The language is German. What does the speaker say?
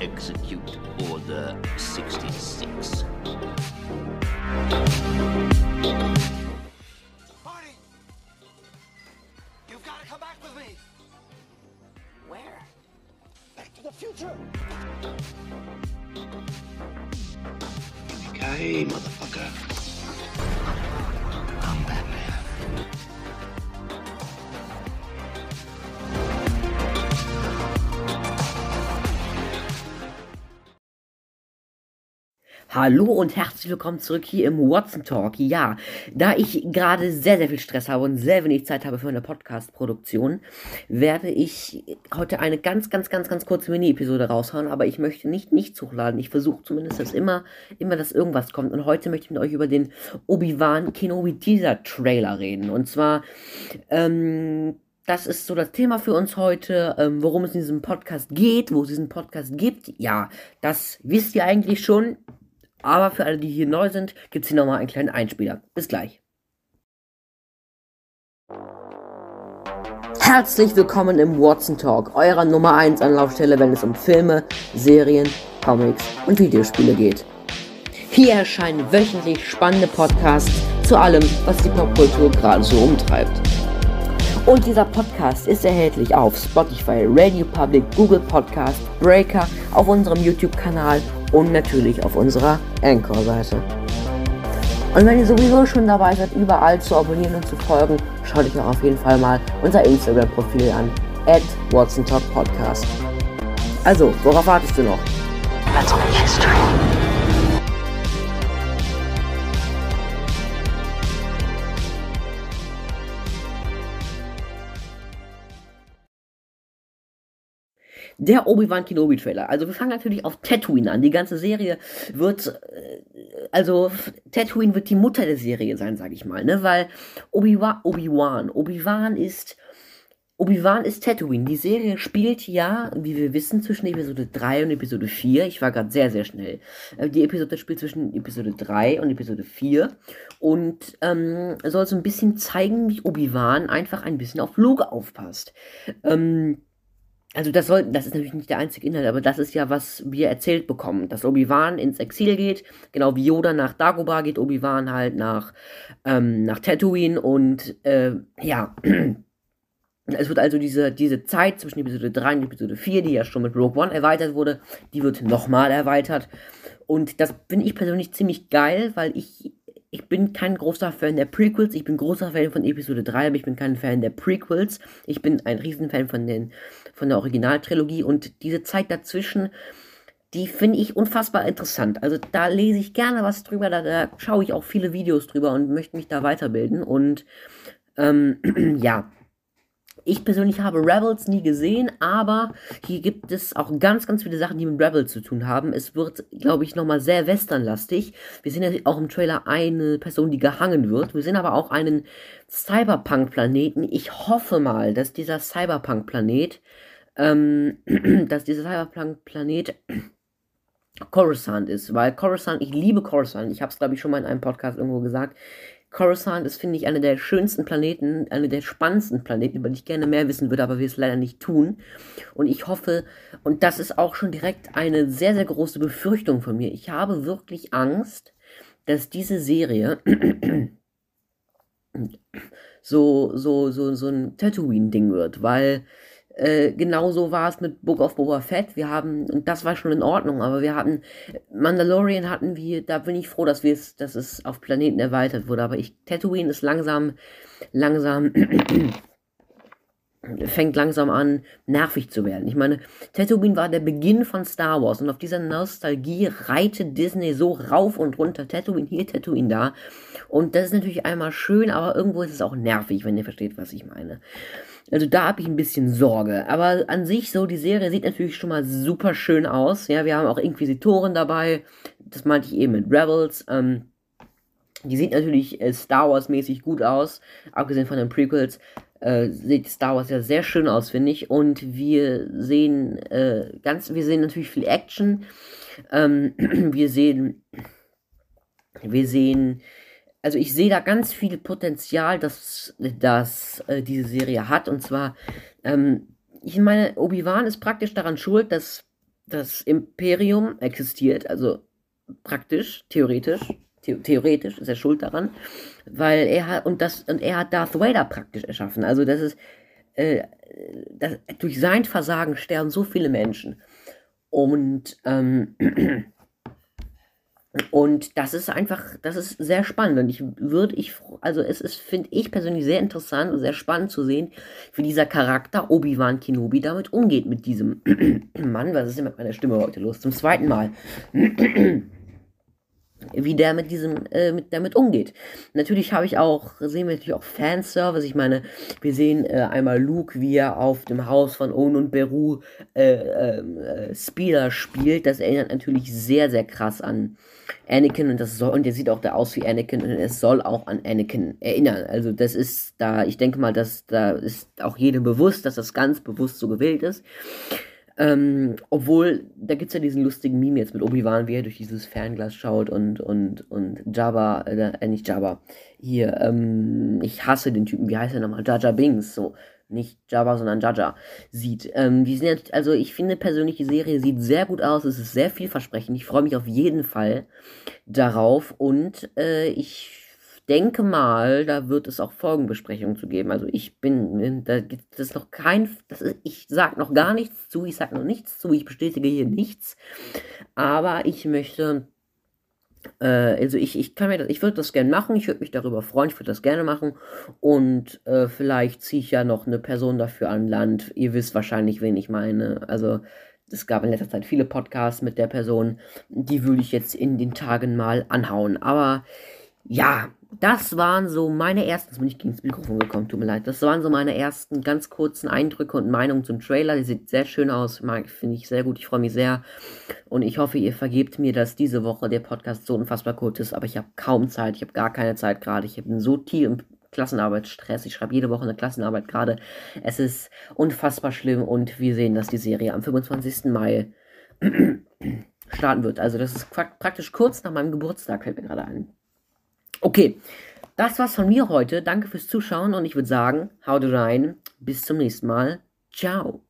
Execute Order 66. Marty! You've got to come back with me! Where? Back to the future! Okay, motherfucker. Hallo und herzlich willkommen zurück hier im Watson Talk. Ja, da ich gerade sehr, sehr viel Stress habe und sehr wenig Zeit habe für eine Podcast-Produktion, werde ich heute eine ganz, ganz, ganz, ganz kurze Mini-Episode raushauen, aber ich möchte nicht nichts hochladen. Ich versuche zumindest, dass immer, immer, dass irgendwas kommt. Und heute möchte ich mit euch über den Obi-Wan Kenobi Teaser Trailer reden. Und zwar, ähm, das ist so das Thema für uns heute, ähm, worum es in diesem Podcast geht, wo es diesen Podcast gibt. Ja, das wisst ihr eigentlich schon. Aber für alle, die hier neu sind, gibt es hier nochmal einen kleinen Einspieler. Bis gleich. Herzlich willkommen im Watson Talk, eurer Nummer 1 Anlaufstelle, wenn es um Filme, Serien, Comics und Videospiele geht. Hier erscheinen wöchentlich spannende Podcasts zu allem, was die Popkultur gerade so umtreibt. Und dieser Podcast ist erhältlich auf Spotify, Radio Public, Google Podcast, Breaker, auf unserem YouTube-Kanal und natürlich auf unserer Anchor-Seite. Und wenn ihr sowieso schon dabei seid, überall zu abonnieren und zu folgen, schaut euch auch auf jeden Fall mal unser Instagram-Profil an, at WatsonTalkPodcast. Also, worauf wartest du noch? Let's make history. Der Obi-Wan Kenobi Trailer. Also wir fangen natürlich auf Tatooine an. Die ganze Serie wird, äh, also Tatooine wird die Mutter der Serie sein, sage ich mal, ne? Weil Obi-Wan, Obi-Wan, Obi-Wan ist, Obi-Wan ist Tatooine. Die Serie spielt ja, wie wir wissen, zwischen Episode 3 und Episode 4. Ich war gerade sehr, sehr schnell. Äh, Die Episode spielt zwischen Episode 3 und Episode 4 und ähm, soll so ein bisschen zeigen, wie Obi-Wan einfach ein bisschen auf Luke aufpasst. Ähm, also das soll, das ist natürlich nicht der einzige Inhalt, aber das ist ja, was wir erzählt bekommen, dass Obi-Wan ins Exil geht, genau wie Yoda nach Dagobah geht, Obi-Wan halt nach, ähm, nach Tatooine und äh, ja, es wird also diese, diese Zeit zwischen Episode 3 und Episode 4, die ja schon mit Rogue One erweitert wurde, die wird nochmal erweitert. Und das finde ich persönlich ziemlich geil, weil ich ich bin kein großer Fan der Prequels, ich bin großer Fan von Episode 3, aber ich bin kein Fan der Prequels. Ich bin ein Riesenfan von, den, von der Originaltrilogie und diese Zeit dazwischen, die finde ich unfassbar interessant. Also da lese ich gerne was drüber, da, da schaue ich auch viele Videos drüber und möchte mich da weiterbilden. Und ähm, ja, ich persönlich habe Rebels nie gesehen, aber hier gibt es auch ganz, ganz viele Sachen, die mit Rebels zu tun haben. Es wird, glaube ich, nochmal sehr westernlastig. Wir sehen ja auch im Trailer eine Person, die gehangen wird. Wir sehen aber auch einen Cyberpunk-Planeten. Ich hoffe mal, dass dieser Cyberpunk-Planet, ähm, dass dieser Cyberpunk-Planet Coruscant ist, weil Coruscant, ich liebe Coruscant, ich habe es glaube ich schon mal in einem Podcast irgendwo gesagt, Coruscant ist, finde ich, einer der schönsten Planeten, einer der spannendsten Planeten, über die ich gerne mehr wissen würde, aber wir es leider nicht tun. Und ich hoffe, und das ist auch schon direkt eine sehr, sehr große Befürchtung von mir, ich habe wirklich Angst, dass diese Serie so, so, so, so ein Tatooine-Ding wird, weil äh, genauso war es mit Book of Boba Fett. Wir haben, und das war schon in Ordnung, aber wir hatten, Mandalorian hatten wir, da bin ich froh, dass wir es, dass es auf Planeten erweitert wurde, aber ich, Tatooine ist langsam, langsam, fängt langsam an, nervig zu werden. Ich meine, Tatooine war der Beginn von Star Wars und auf dieser Nostalgie reitet Disney so rauf und runter. Tatooine hier, Tatooine da. Und das ist natürlich einmal schön, aber irgendwo ist es auch nervig, wenn ihr versteht, was ich meine. Also da habe ich ein bisschen Sorge. Aber an sich so, die Serie sieht natürlich schon mal super schön aus. Ja, wir haben auch Inquisitoren dabei. Das meinte ich eben mit Rebels. Ähm, die sieht natürlich äh, Star Wars mäßig gut aus. Abgesehen von den Prequels äh, sieht Star Wars ja sehr schön aus, finde ich. Und wir sehen äh, ganz, wir sehen natürlich viel Action. Ähm, wir sehen, wir sehen also ich sehe da ganz viel Potenzial, dass, dass äh, diese Serie hat. Und zwar, ähm, ich meine, Obi-Wan ist praktisch daran schuld, dass das Imperium existiert, also praktisch, theoretisch, the theoretisch ist er schuld daran, weil er hat, und das, und er hat Darth Vader praktisch erschaffen. Also das ist, äh, das, durch sein Versagen sterben so viele Menschen. Und, ähm, und das ist einfach, das ist sehr spannend. Und ich würde, ich, also es ist, finde ich persönlich sehr interessant und sehr spannend zu sehen, wie dieser Charakter Obi-Wan Kenobi damit umgeht mit diesem Mann. Was ist denn mit meiner Stimme heute los? Zum zweiten Mal wie der mit diesem, äh, mit, damit umgeht. Natürlich habe ich auch, sehen wir natürlich auch Fanservice. Ich meine, wir sehen äh, einmal Luke, wie er auf dem Haus von Owen und Beru äh, ähm, äh, Speeder spielt. Das erinnert natürlich sehr, sehr krass an Anakin und das soll, und der sieht auch da aus wie Anakin und es soll auch an Anakin erinnern. Also das ist da, ich denke mal, dass da ist auch jedem bewusst, dass das ganz bewusst so gewählt ist. Ähm, obwohl, da gibt es ja diesen lustigen Meme jetzt mit Obi-Wan, wie er durch dieses Fernglas schaut und, und, und Jabba, äh, äh, nicht Jabba, hier, ähm, ich hasse den Typen, wie heißt er nochmal? Jaja Bings, so. Nicht Jabba, sondern Jaja sieht. Ähm, die sind jetzt, also ich finde persönlich, die Serie sieht sehr gut aus, es ist sehr vielversprechend. Ich freue mich auf jeden Fall darauf und äh, ich denke mal, da wird es auch Folgenbesprechungen zu geben. Also ich bin, da gibt es noch kein, das ist, ich sage noch gar nichts zu, ich sage noch nichts zu, ich bestätige hier nichts. Aber ich möchte, äh, also ich, ich kann mir das, ich würde das gerne machen, ich würde mich darüber freuen, ich würde das gerne machen. Und äh, vielleicht ziehe ich ja noch eine Person dafür an Land. Ihr wisst wahrscheinlich, wen ich meine. Also es gab in letzter Zeit viele Podcasts mit der Person, die würde ich jetzt in den Tagen mal anhauen. Aber ja, das waren so meine ersten, jetzt bin ich gegen das Mikrofon gekommen, tut mir leid. Das waren so meine ersten ganz kurzen Eindrücke und Meinungen zum Trailer. Der sieht sehr schön aus, finde ich sehr gut. Ich freue mich sehr. Und ich hoffe, ihr vergebt mir, dass diese Woche der Podcast so unfassbar kurz ist. Aber ich habe kaum Zeit. Ich habe gar keine Zeit gerade. Ich bin so tief im Klassenarbeitsstress. Ich schreibe jede Woche eine Klassenarbeit gerade. Es ist unfassbar schlimm und wir sehen, dass die Serie am 25. Mai starten wird. Also das ist praktisch kurz nach meinem Geburtstag, fällt mir gerade ein. Okay, das war's von mir heute. Danke fürs Zuschauen und ich würde sagen, haut rein. Bis zum nächsten Mal. Ciao.